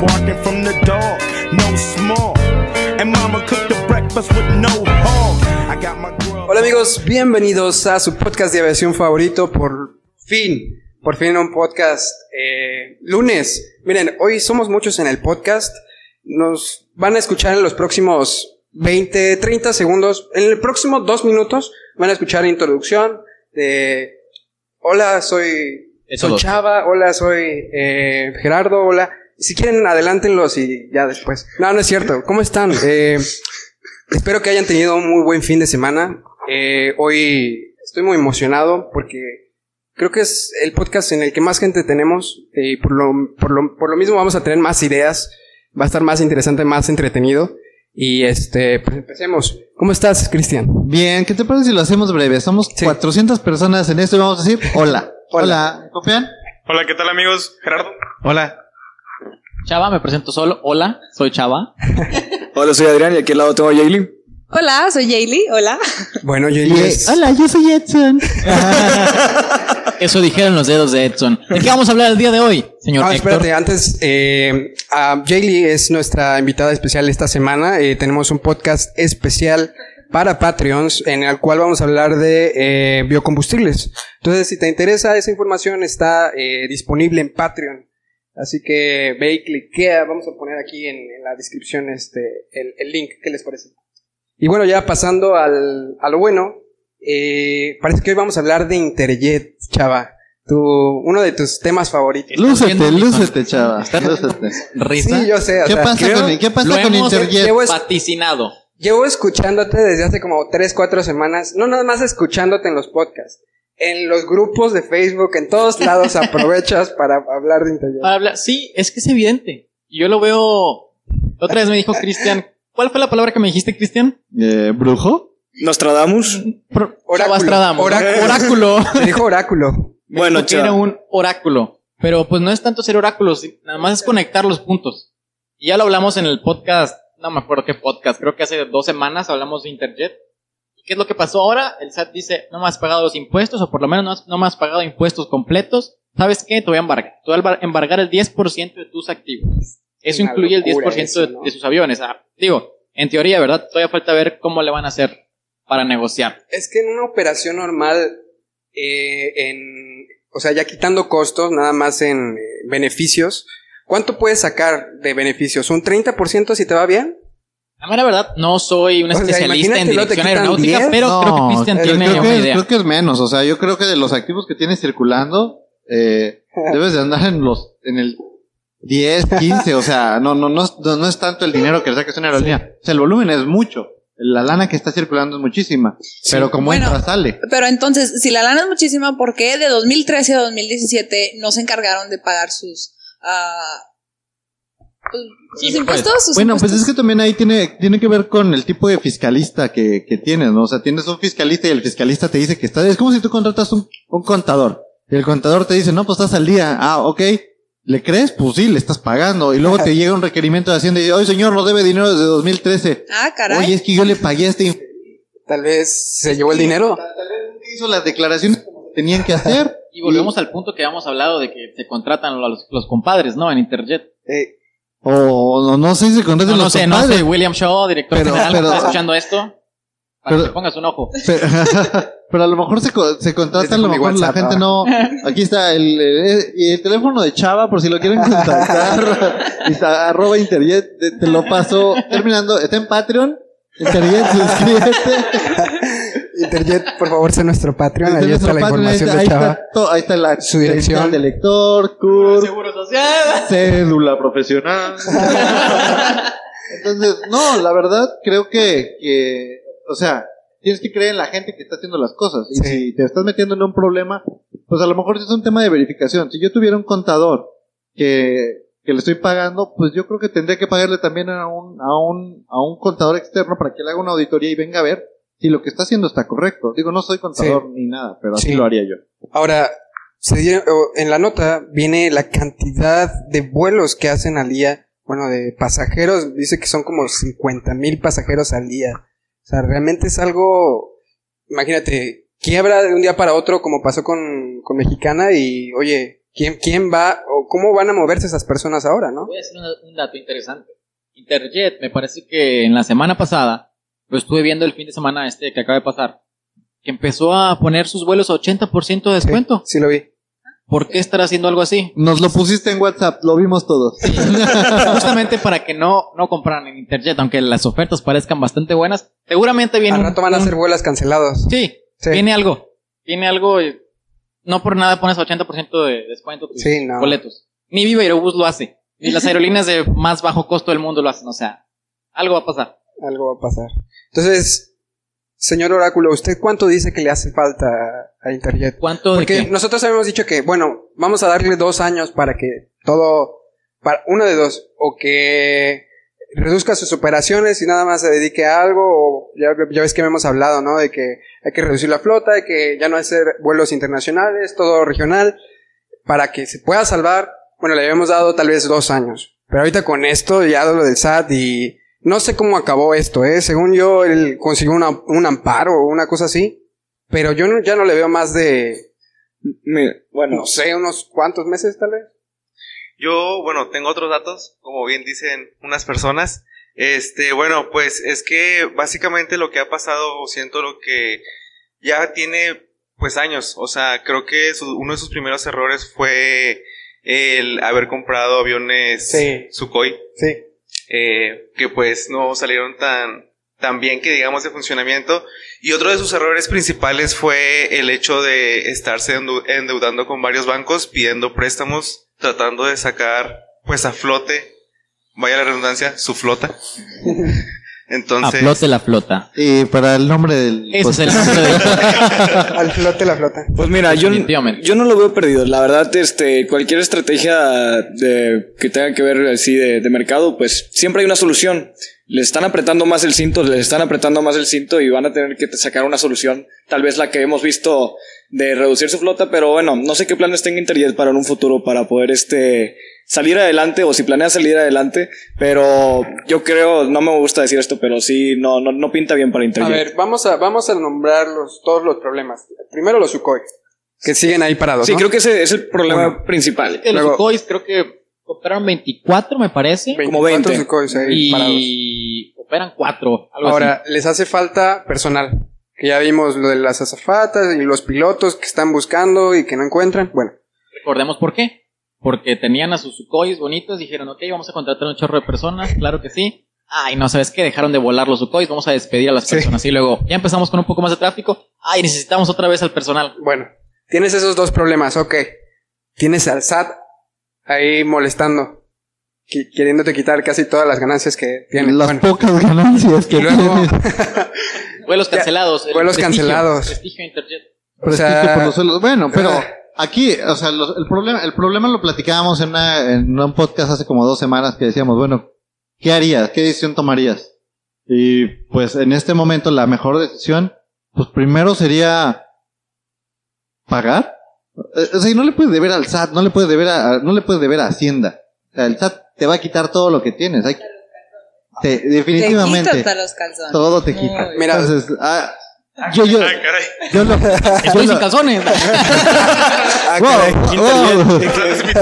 barking from the dog, no small. And mama cooked the breakfast with no hog. I got my grub. Hola amigos, bienvenidos a su podcast de aviación favorito. Por fin, por fin un podcast eh, lunes. Miren, hoy somos muchos en el podcast. Nos van a escuchar en los próximos 20, 30 segundos. En el próximo dos minutos van a escuchar introducción de Hola, soy, soy. Chava. Hola, soy eh, Gerardo. Hola. Si quieren, adelántenlos y ya después. No, no es cierto. ¿Cómo están? Eh, Espero que hayan tenido un muy buen fin de semana. Eh, hoy estoy muy emocionado porque creo que es el podcast en el que más gente tenemos y por lo, por, lo, por lo mismo vamos a tener más ideas. Va a estar más interesante, más entretenido. Y este, pues empecemos. ¿Cómo estás, Cristian? Bien, ¿qué te parece si lo hacemos breve? Somos Sí. 400 personas en esto y vamos a decir hola. Hola. Hola. ¿Confían? Hola, ¿qué tal amigos? Gerardo. Hola. Chava, me presento solo. Hola, soy Chava. Hola, soy Adrián y aquí al lado tengo a Jaylee. Hola, soy Jaylee. Hola. Bueno, yo Hola, yo soy Edson. Eso dijeron los dedos de Edson. ¿De qué vamos a hablar el día de hoy, señor Ah, Héctor? espérate, antes, eh, Jaylee es nuestra invitada especial esta semana. Eh, tenemos un podcast especial para Patreons en el cual vamos a hablar de eh, biocombustibles. Entonces, si te interesa esa información, está eh, disponible en Patreon. Así que ve y cliquea. Vamos a poner aquí en, en la descripción este, el, el link. ¿Qué les parece? Y bueno, ya pasando al, a lo bueno, eh, parece que hoy vamos a hablar de Interjet, chava. Tu, uno de tus temas favoritos. Lúcete, lúcete, chava. Lúcete. Risa. Sí, yo sé. o ¿Qué sea, pasa con, ¿qué pasa Lo con hemos- Interjet? Llevo, es- Vaticinado. llevo escuchándote desde hace como 3, 4 semanas. No nada más escuchándote en los podcasts. En los grupos de Facebook, en todos lados aprovechas para hablar de Interjet. Para hablar- Sí, es que es evidente. Yo lo veo. Otra vez me dijo Cristian. ¿Cuál fue la palabra que me dijiste, Cristian? Eh, ¿Brujo? Nostradamus. Pro- Oráculo. Oráculo. Oráculo. Te dijo oráculo. Me Bueno, dijo que era un oráculo. Pero pues no es tanto ser oráculos, nada más es conectar los puntos. Y ya lo hablamos en el podcast, no me acuerdo qué podcast, creo que hace dos semanas hablamos de Interjet. ¿Y qué es lo que pasó ahora? El SAT dice, no me has pagado los impuestos, o por lo menos no, has- no me has pagado impuestos completos. ¿Sabes qué? Te voy a embargar. Te voy a embar- embargar el 10% de tus activos. Eso Una incluye el 10% locura eso, de sus aviones. Ah, digo, en teoría, ¿verdad? Todavía falta ver cómo le van a hacer para negociar. Es que en una operación normal, eh, en, o sea, ya quitando costos, nada más en eh, beneficios, ¿cuánto puedes sacar de beneficios? ¿Un 30% si te va bien? La mera verdad, no soy un O sea, especialista en dirección aeronáutica, 10. pero creo que Cristian eh, creo, tiene creo una que, idea. creo que es menos. O sea, yo creo que de los activos que tienes circulando, eh, debes de andar en los, en el 10, 15. O sea, no, no, no, es- no, no es tanto el dinero que sacas una aerolínea. O sea, el volumen es mucho. La lana que está circulando es muchísima. Pero como Bueno. entra, sale. Pero entonces, si la lana es muchísima, ¿por qué de 2013 a 2017 no se encargaron de pagar sus, ah, pues, sus Impuestos. impuestos? Sus Bueno, pues es que también ahí tiene, tiene que ver con el tipo de fiscalista que, que tienes, ¿no? O sea, tienes un fiscalista y el fiscalista te dice que está, es como si tú contratas un, un contador. Y el contador te dice, no, pues estás al día. Ah, ok. ¿Le crees? Pues sí, le estás pagando. Y luego te llega un requerimiento de Hacienda y dice, oye señor, no debe dinero desde 2013. Ah, caray. Oye, es que yo le pagué a este... Tal vez se llevó el dinero. Tal vez hizo las declaraciones como tenían que hacer. Y volvemos al punto que habíamos hablado de que se contratan a los, los compadres, ¿no? En Interjet. Eh, O no, no sé si contratan No, no los sé, no sé, William Shaw, director Pero- general, pero- ¿está escuchando esto? Para pero- que te pongas un ojo. Pero, pero a lo mejor se, co- se contrata, a lo mejor la gente no. Aquí está el, el, el teléfono de Chava, por si lo quieren contactar. está, arroba Interjet, te, te lo paso. Terminando, está en Patreon. Interjet, suscríbete. Interjet, por favor, sé nuestro Patreon. Ahí está la información de Chava. ahí está la Su dirección. de lector, CUR, Seguro social. cédula profesional. Entonces, no, la verdad, creo que, que, o sea, tienes que creer en la gente que está haciendo las cosas. Y Sí. si te estás metiendo en un problema, pues a lo mejor es un tema de verificación. Si yo tuviera un contador que, que le estoy pagando, pues yo creo que tendría que pagarle también a un, a un, a un contador externo para que le haga una auditoría y venga a ver si lo que está haciendo está correcto. Digo, no soy contador ni nada, pero así Sí. lo haría yo. Ahora, se dieron- en la nota viene la cantidad de vuelos que hacen al día. Bueno, de pasajeros, dice que son como 50 mil pasajeros al día. O sea, realmente es algo, imagínate, quiebra de un día para otro como pasó con, con Mexicana y, oye, ¿quién, ¿quién va o cómo van a moverse esas personas ahora, no? Voy a decir un, un dato interesante. Interjet, me parece que en la semana pasada, lo estuve viendo el fin de semana este que acaba de pasar, que empezó a poner sus vuelos a 80% de descuento. Sí, lo vi. ¿Por qué estar haciendo algo así? Nos lo pusiste en WhatsApp, lo vimos todos. Justamente para que no, no compraran en Interjet, aunque las ofertas parezcan bastante buenas. Seguramente viene Al rato van a ser vuelos cancelados. Sí, Sí. viene algo. Viene algo. y No por nada pones 80% de descuento tus Sí, no. boletos. Ni Viva Aerobús lo hace. Ni las aerolíneas de más bajo costo del mundo lo hacen. O sea, algo va a pasar. Algo va a pasar. Entonces, señor Oráculo, ¿usted cuánto dice que le hace falta a Interjet? ¿Cuánto de Porque qué? nosotros habíamos dicho que, bueno, vamos a darle dos años para que todo, para uno de dos, o que reduzca sus operaciones y nada más se dedique a algo, o ya, ya ves que hemos hablado, ¿no? De que hay que reducir la flota, de que ya no hacer vuelos internacionales, todo regional, para que se pueda salvar. Bueno, le habíamos dado tal vez dos años, pero ahorita con esto, ya lo del SAT y no sé cómo acabó esto, ¿eh? Según yo, él consiguió una- un amparo o una cosa así, pero yo no- ya no le veo más de, Mira, bueno, no sé, unos cuantos meses tal vez. Yo, bueno, tengo otros datos, como bien dicen unas personas. Este, bueno, pues es que básicamente lo que ha pasado, siento lo que ya tiene pues años. O sea, creo que su- uno de sus primeros errores fue el haber comprado aviones Sí. Sukhoi, Sí. Eh, que pues no salieron tan, tan bien que digamos de funcionamiento. Y otro de sus errores principales fue el hecho de estarse endeu- endeudando con varios bancos, pidiendo préstamos, tratando de sacar pues a flote, vaya la redundancia, su flota. Entonces, Aflote la flota. Y para el nombre del... Ese es el podcast. nombre de Al flote la flota. pues mira, yo, yo no lo veo perdido. La verdad, este, cualquier estrategia de, que tenga que ver así de, de mercado, pues siempre hay una solución. Le están apretando más el cinto, le están apretando más el cinto y van a tener que sacar una solución. Tal vez la que hemos visto de reducir su flota, pero bueno, no sé qué planes tenga Interjet para en un futuro para poder este salir adelante o si planea salir adelante, pero yo creo, no me gusta decir esto, pero sí, no, no, no pinta bien para A Interjet. ver, vamos a, vamos a nombrar los, todos los problemas. Primero los Sukhoi, que siguen ahí parados. Sí, ¿no? creo que ese es el problema Bueno. principal. que los Luego- creo que operaron 24, me parece. 24 20. Sukhois ahí parados. Y operan 4. Algo Ahora, así. les hace falta personal. Que ya vimos lo de las azafatas y los pilotos que están buscando y que no encuentran. Bueno, Recordemos por qué. Porque tenían a sus Sukhois bonitos, dijeron, ok, vamos a contratar un chorro de personas, claro que sí. Ay, no, ¿sabes qué? Dejaron de volar los Sukhois, vamos a despedir a las Sí. personas. Y luego, ya empezamos con un poco más de tráfico. Ay, necesitamos otra vez al personal. bueno. Tienes esos dos problemas, ok. Tienes al SAT ahí molestando. Queriéndote quitar casi todas las ganancias que tiene. Las Bueno, pocas ganancias que luego. Vuelos cancelados. el vuelos prestigio, cancelados. Prestigio Interjet. o sea, por los suelos. Bueno, pero aquí, o sea, los- el problema, el problema lo platicábamos en, una- en un podcast hace como dos semanas que decíamos, bueno, ¿qué harías? ¿Qué decisión tomarías? Y pues en este momento la mejor decisión, pues primero sería pagar. Eh, O sea, y no le puedes deber al SAT, no le puedes deber a, a- no le puedes deber a Hacienda. O sea, el SAT te va a quitar todo lo que tienes. Hay, te- Te definitivamente. quita hasta los calzones. Todo te quita. Mira. Entonces, ah, yo, yo, Ay, caray. yo lo, yo Estoy sin lo- calzones. ah, Wow, caray. wow.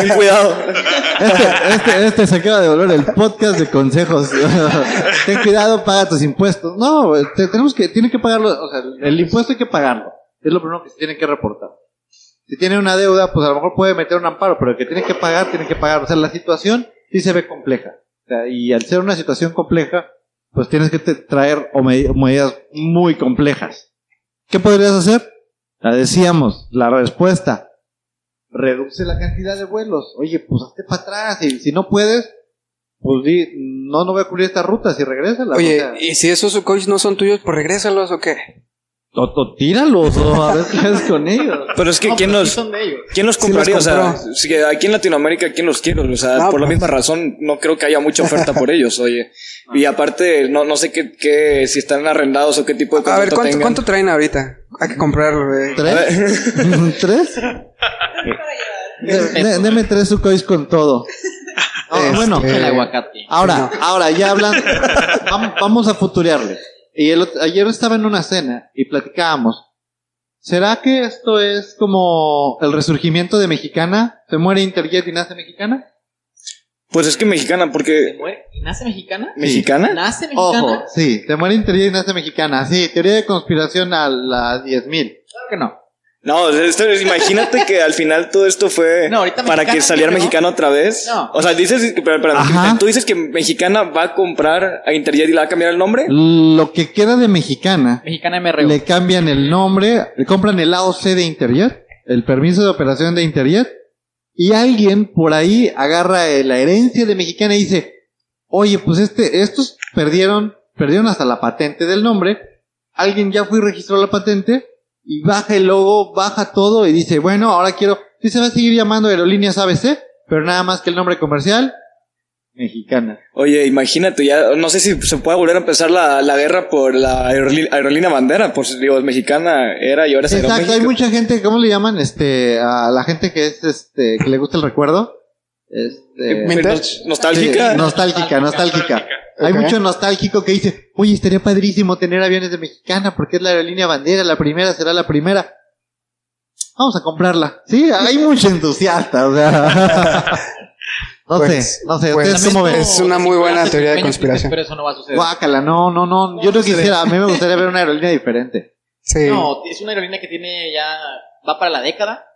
Ten cuidado. Este, este, este se acaba de volver el podcast de consejos. Ten cuidado, paga tus impuestos. No, te- tenemos que, tiene que pagarlo, o sea, el impuesto hay que pagarlo. Es lo primero que se tiene que reportar. Si tiene una deuda, pues a lo mejor puede meter un amparo, pero el que tiene que pagar, tiene que pagar. O sea, la situación sí se ve compleja. O sea, y al ser una situación compleja, pues tienes que te- traer o me- medidas muy complejas. ¿Qué podrías hacer? La decíamos, la respuesta, reduce la cantidad de vuelos. Oye, pues hazte para atrás. Y si no puedes, pues di, no, no voy a cubrir esta ruta. Si regresas, Oye, ¿y si esos Sukhois no son tuyos, pues regrésalos o qué? O, o tíralos o a ver qué haces con ellos. Pero es que No, ¿quién pero los, sí son de ellos. ¿quién los Sí los compraría? o sea, si aquí en Latinoamérica, ¿quién los quiere? O sea, No, por la pues. misma razón, no creo que haya mucha oferta por ellos, oye. Y aparte, no, no sé qué, qué, si están arrendados o qué tipo de A ver, ¿cuánto, tengan. cuánto traen ahorita? Hay que comprarlo, güey. ¿Tres? ¿Tres? De- de- deme tres sucois con todo. Ah, Este, bueno, El aguacate. ahora, ahora ya hablan. vam- Vamos a futurearle. Y el ayer estaba en una cena y platicábamos. ¿Será que esto es como el resurgimiento de Mexicana? ¿Se muere Interjet y nace Mexicana? Pues es que mexicana, ¿Se porque... muere? ¿Y nace mexicana? ¿Mexicana? ¿Nace mexicana? Ojo, sí, se muere Interjet y nace Mexicana. Sí, teoría de conspiración a las 10.000. Claro que no. No, esto- imagínate que al final todo esto fue No, para que Mexicana, saliera ¿no? mexicano otra vez. No. O sea, dices, pero, pero, tú dices que mexicana va a comprar a Interjet y le va a cambiar el nombre. Lo que queda de Mexicana Mexicana MRO. le cambian el nombre, le compran el AOC de Interjet, el permiso de operación de Interjet, y alguien por ahí agarra la herencia de Mexicana y dice, oye, pues este, estos perdieron, perdieron hasta la patente del nombre, alguien ya fue y registró la patente, y baja el logo, baja todo, y dice, bueno, ahora quiero, sí se va a seguir llamando Aerolíneas ABC, pero nada más que el nombre comercial, Mexicana. Oye, imagínate, ya no sé si se puede volver a empezar la, la guerra por la aerolí- aerolínea bandera, pues digo, mexicana era y ahora se Exacto, hay mucha gente, ¿cómo le llaman? Este, a la gente que es, este, que le gusta el recuerdo. Este, nostálgica. sí, nostálgica, nostálgica. Hay mucho nostálgico que dice, oye, estaría padrísimo tener aviones de Mexicana porque es la aerolínea bandera, la primera será la primera. Vamos a comprarla. Sí, hay mucho entusiasta, o sea. no Pues- sé, no sé, pues, ¿ustedes cómo ven? Es una muy buena teoría de conspiración. Pero eso no va a suceder. Guácala, no, no, no, yo no quisiera, a mí me gustaría ver una aerolínea diferente. Sí. No, es una aerolínea que tiene ya. Va para la década.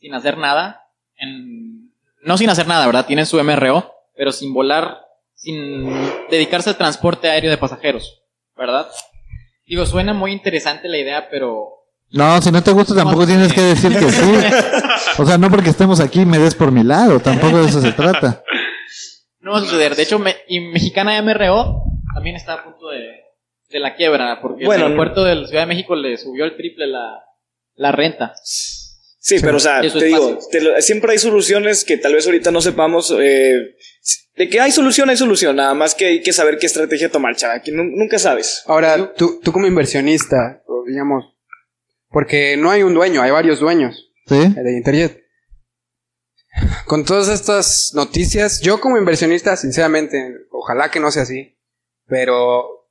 Sin hacer nada. En, no sin hacer nada, ¿verdad? Tienen su MRO. Pero sin volar. Sin dedicarse al transporte aéreo de pasajeros. ¿Verdad? Digo, suena muy interesante la idea, pero. No, si no te gusta tampoco tienes que decir que sí. O sea, no porque estemos aquí me des por mi lado, tampoco de eso se trata. No va a suceder. De hecho, me- y Mexicana MRO también está a punto de, de la quiebra. Porque Bueno, el aeropuerto de la Ciudad de México le subió el triple la, la renta. Sí, pero o sea, te digo, te lo- siempre hay soluciones que tal vez ahorita no sepamos. eh, de que hay solución, hay solución. Nada más que hay que saber qué estrategia tomar, chaval. Que nu- nunca sabes. Ahora, tú, tú como inversionista, digamos, porque no hay un dueño, hay varios dueños ¿Sí? de Interjet. Con todas estas noticias, yo como inversionista, sinceramente, ojalá que no sea así, pero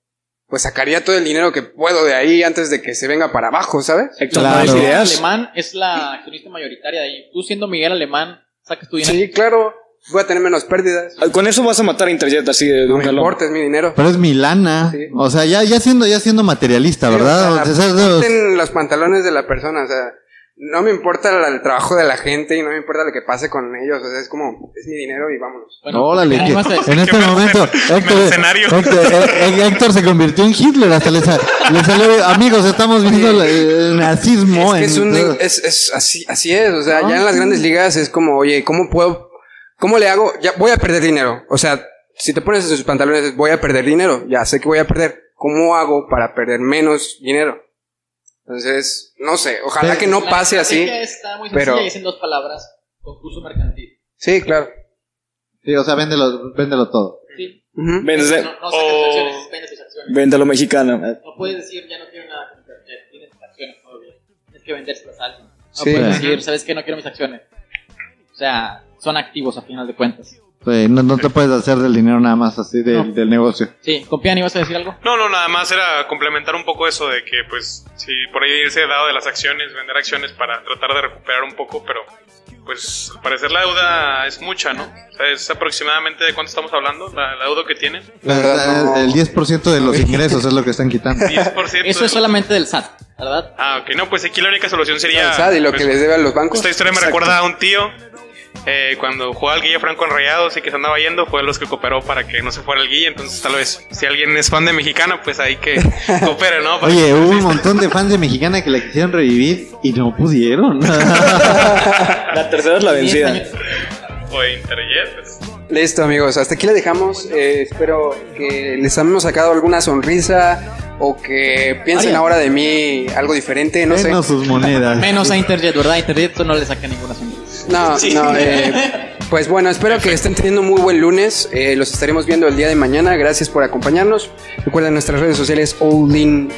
pues sacaría todo el dinero que puedo de ahí antes de que se venga para abajo, ¿sabes? Héctor. Alemán es la accionista mayoritaria de ahí. Tú siendo Miguel Alemán, sacas tu dinero. Sí, claro, voy a tener menos pérdidas. Ah, Con eso vas a matar a Interjet así de, No un me importa, es mi dinero. Pero es mi lana. Sí. O sea, ya, ya siendo, ya siendo materialista, Sí, ¿verdad? o sea, O sea, es- los pantalones de la persona, o sea, no me importa el trabajo de la gente y no me importa lo que pase con ellos, o sea, es como, es mi dinero y vámonos. Bueno, Órale, en este ¿Qué vas a momento, hacer? Héctor, Mercenario. Héctor, eh, Héctor se convirtió en Hitler, hasta le, sa- le salió, amigos, estamos viendo el, el nazismo. Es que es, en- un, es, es así, así es, o sea, ya en las grandes ligas es como, oye, ¿cómo puedo, cómo le hago? Ya voy a perder dinero, o sea, si te pones en sus pantalones, es, voy a perder dinero, ya sé que voy a perder, ¿cómo hago para perder menos dinero? Entonces, no sé, ojalá que no pase así. estrategia Está muy pero- y es en dos palabras. Concurso mercantil. Sí, claro. Sí, o sea, véndelo, véndelo todo. Sí. Ujú. Vendes- No, no sacas O- acciones, vende tus acciones. Véndalo mexicana. No puedes decir, ya no quiero nada con tienes tus acciones todavía. Tienes que vendérselas a alguien. No Sí. puedes decir, ¿sabes qué? No quiero mis acciones. O sea, son activos a final de cuentas. Sí, no, no te puedes hacer del dinero nada más así del, No. del negocio. Sí, Compiani, ¿vas a decir algo? No, no, nada más era complementar un poco eso de que, pues, si por ahí irse dado de las acciones, vender acciones para tratar de recuperar un poco, pero, pues, al parecer la deuda es mucha, ¿no? O sea, es aproximadamente de cuánto estamos hablando, la, la deuda que tienen. La no. El 10% de los ingresos es lo que están quitando. 10%. Eso de- es solamente del SAT, ¿verdad? Ah, ok, no, pues aquí la única solución sería... O sea, y lo que pues, les debe a los bancos. Esta historia me Exacto. recuerda a un tío. Eh, cuando jugaba al Guille Franco en Rayados y que se andaba yendo, fue de los que cooperó para que no se fuera el Guille. Entonces, tal vez, si alguien es fan de Mexicana, pues ahí que coopere, ¿no? Para Oye, hubo un montón de fans de Mexicana que la quisieron revivir y no pudieron. La tercera es la vencida. o Interjet. pues, Listo, amigos. Hasta aquí le dejamos. Eh, espero que les hemos sacado alguna sonrisa o que piensen ahora de mí algo diferente. No sé. Menos sus monedas. Menos a Interjet, ¿verdad? Interjet no le saca ninguna sonrisa. No, no. eh, pues bueno, espero que estén teniendo un muy buen lunes. Eh, los estaremos viendo el día de mañana. Gracias por acompañarnos. Recuerden nuestras redes sociales All In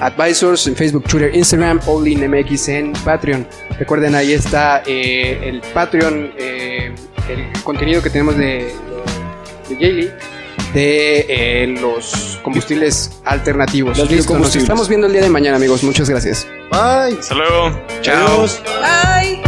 Advisors en Facebook, Twitter, Instagram, All In MX en Patreon. Recuerden ahí está eh, el Patreon, eh, el contenido que tenemos de, de Jaylee, de eh, los combustibles alternativos. Los Listo, nos estamos viendo el día de mañana, amigos. Muchas gracias. Bye. Hasta luego. Chao. Bye.